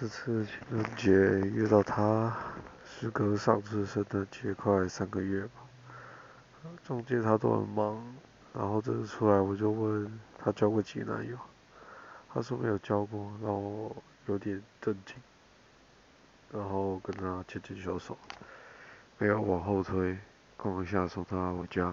这次情人节遇到他，时隔上次圣诞节快三个月吧，中间他都很忙，然后这次出来我就问他交过几男友，他说没有交过，让我有点震惊，然后跟他牵牵小手，没有往后推，刚一下送他回家。